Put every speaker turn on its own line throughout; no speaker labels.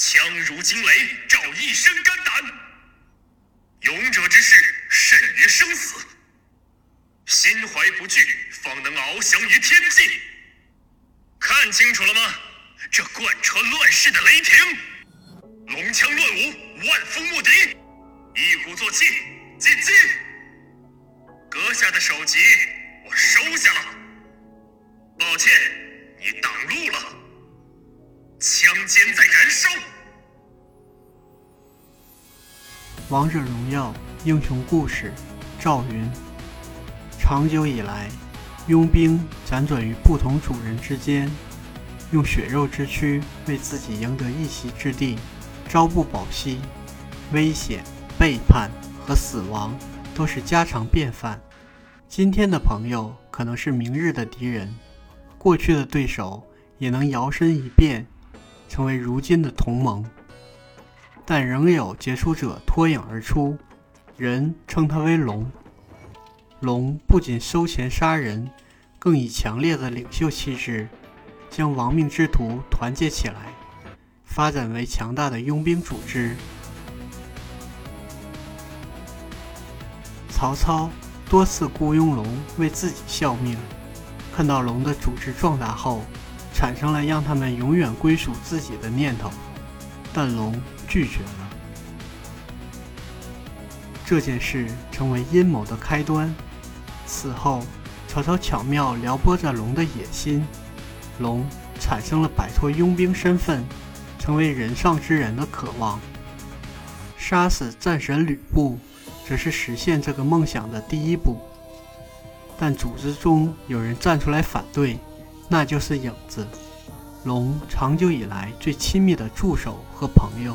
枪如惊雷，照一身肝胆。勇者之事，甚于生死。心怀不惧，方能翱翔于天际。看清楚了吗？这贯穿乱世的雷霆，龙枪乱舞，万夫莫敌。一鼓作气，进击！阁下的首级，我收下了。抱歉，你挡路了。枪尖在燃烧。
王者荣耀英雄故事，赵云。长久以来，佣兵辗转于不同主人之间，用血肉之躯为自己赢得一席之地，朝不保夕，危险。背叛和死亡都是家常便饭。今天的朋友可能是明日的敌人，过去的对手也能摇身一变，成为如今的同盟。但仍有杰出者脱颖而出，人称他为龙。龙不仅收钱杀人，更以强烈的领袖气质，将亡命之徒团结起来，发展为强大的佣兵组织。曹操多次雇佣龙为自己效命，看到龙的组织壮大后，产生了让他们永远归属自己的念头，但龙拒绝了。这件事成为阴谋的开端。此后，曹操巧妙撩拨着龙的野心，龙产生了摆脱佣兵身份，成为人上之人的渴望，杀死战神吕布。则是实现这个梦想的第一步，但组织中有人站出来反对，那就是影子，龙长久以来最亲密的助手和朋友。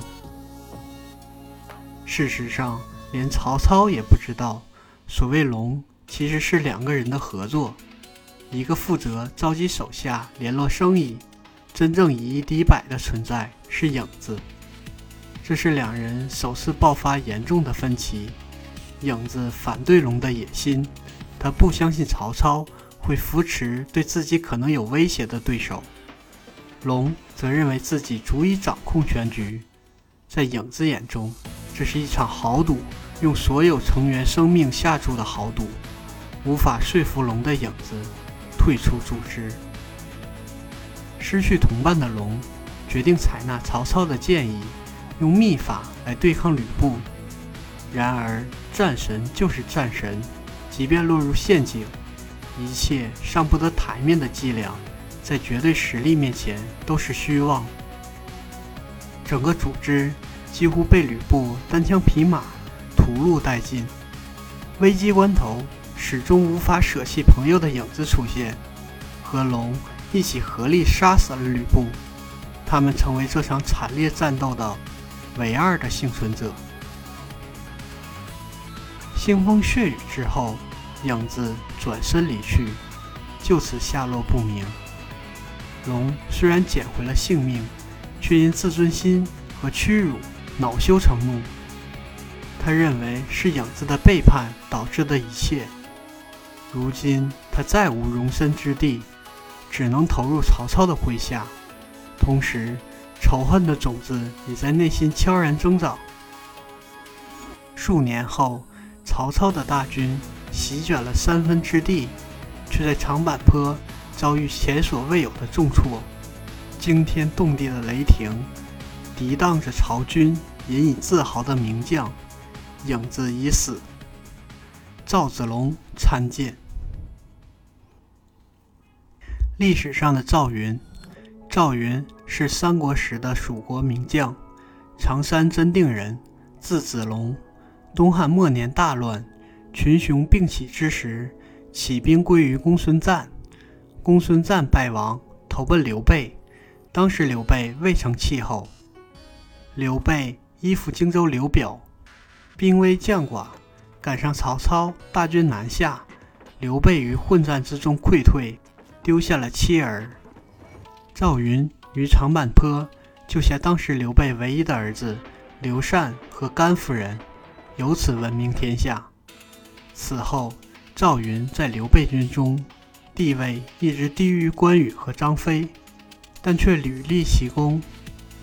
事实上，连曹操也不知道，所谓龙其实是两个人的合作，一个负责召集手下联络生意，真正以一敌百的存在是影子。这是两人首次爆发严重的分歧。影子反对龙的野心，他不相信曹操会扶持对自己可能有威胁的对手。龙则认为自己足以掌控全局，在影子眼中，这是一场豪赌，用所有成员生命下注的豪赌。无法说服龙的影子退出组织，失去同伴的龙决定采纳曹操的建议，用秘法来对抗吕布。然而。战神就是战神，即便落入陷阱，一切上不得台面的伎俩，在绝对实力面前都是虚妄。整个组织几乎被吕布单枪匹马屠戮殆尽。危机关头，始终无法舍弃朋友的影子出现，和龙一起合力杀死了吕布。他们成为这场惨烈战斗的唯二的幸存者。腥风血雨之后，影子转身离去，就此下落不明。龙虽然捡回了性命，却因自尊心和屈辱恼羞成怒。他认为是影子的背叛导致的一切。如今他再无容身之地，只能投入曹操的麾下。同时，仇恨的种子也在内心悄然增长。数年后。曹操的大军席卷了三分之地，却在长坂坡遭遇前所未有的重挫。惊天动地的雷霆，抵挡着曹军引以自豪的名将，影子已死。赵子龙参见。历史上的赵云，赵云是三国时的蜀国名将，常山真定人，字子龙。东汉末年大乱，群雄并起之时，起兵归于公孙瓒。公孙瓒败亡，投奔刘备。当时刘备未成气候，刘备依附荆州刘表，兵微将寡，赶上曹操大军南下，刘备于混战之中溃退，丢下了妻儿。赵云于长坂坡救下当时刘备唯一的儿子刘禅和甘夫人。由此闻名天下。此后，赵云在刘备军中地位一直低于关羽和张飞，但却屡立奇功。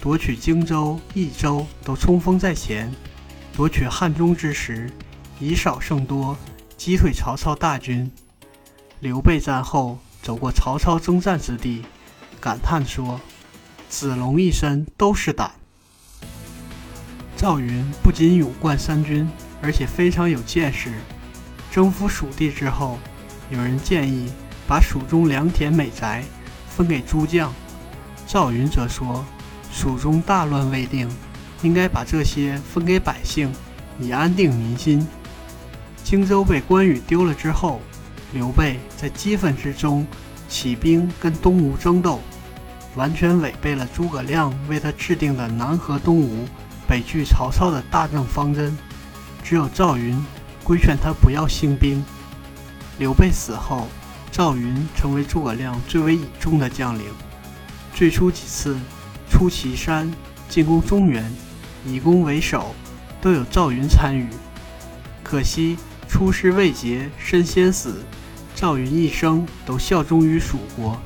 夺取荆州、益州都冲锋在前，夺取汉中之时，以少胜多，击退曹操大军。刘备战后走过曹操征战之地，感叹说：“子龙一身都是胆。”赵云不仅勇冠三军，而且非常有见识。征服蜀地之后，有人建议把蜀中良田美宅分给诸将，赵云则说：“蜀中大乱未定，应该把这些分给百姓，以安定民心。”荆州被关羽丢了之后，刘备在激愤之中起兵跟东吴争斗，完全违背了诸葛亮为他制定的南和东吴。北拒曹操的大政方针，只有赵云规劝他不要兴兵。刘备死后，赵云成为诸葛亮最为倚重的将领。最初几次出祁山、进攻中原、以攻为守，都有赵云参与。可惜出师未捷身先死，赵云一生都效忠于蜀国，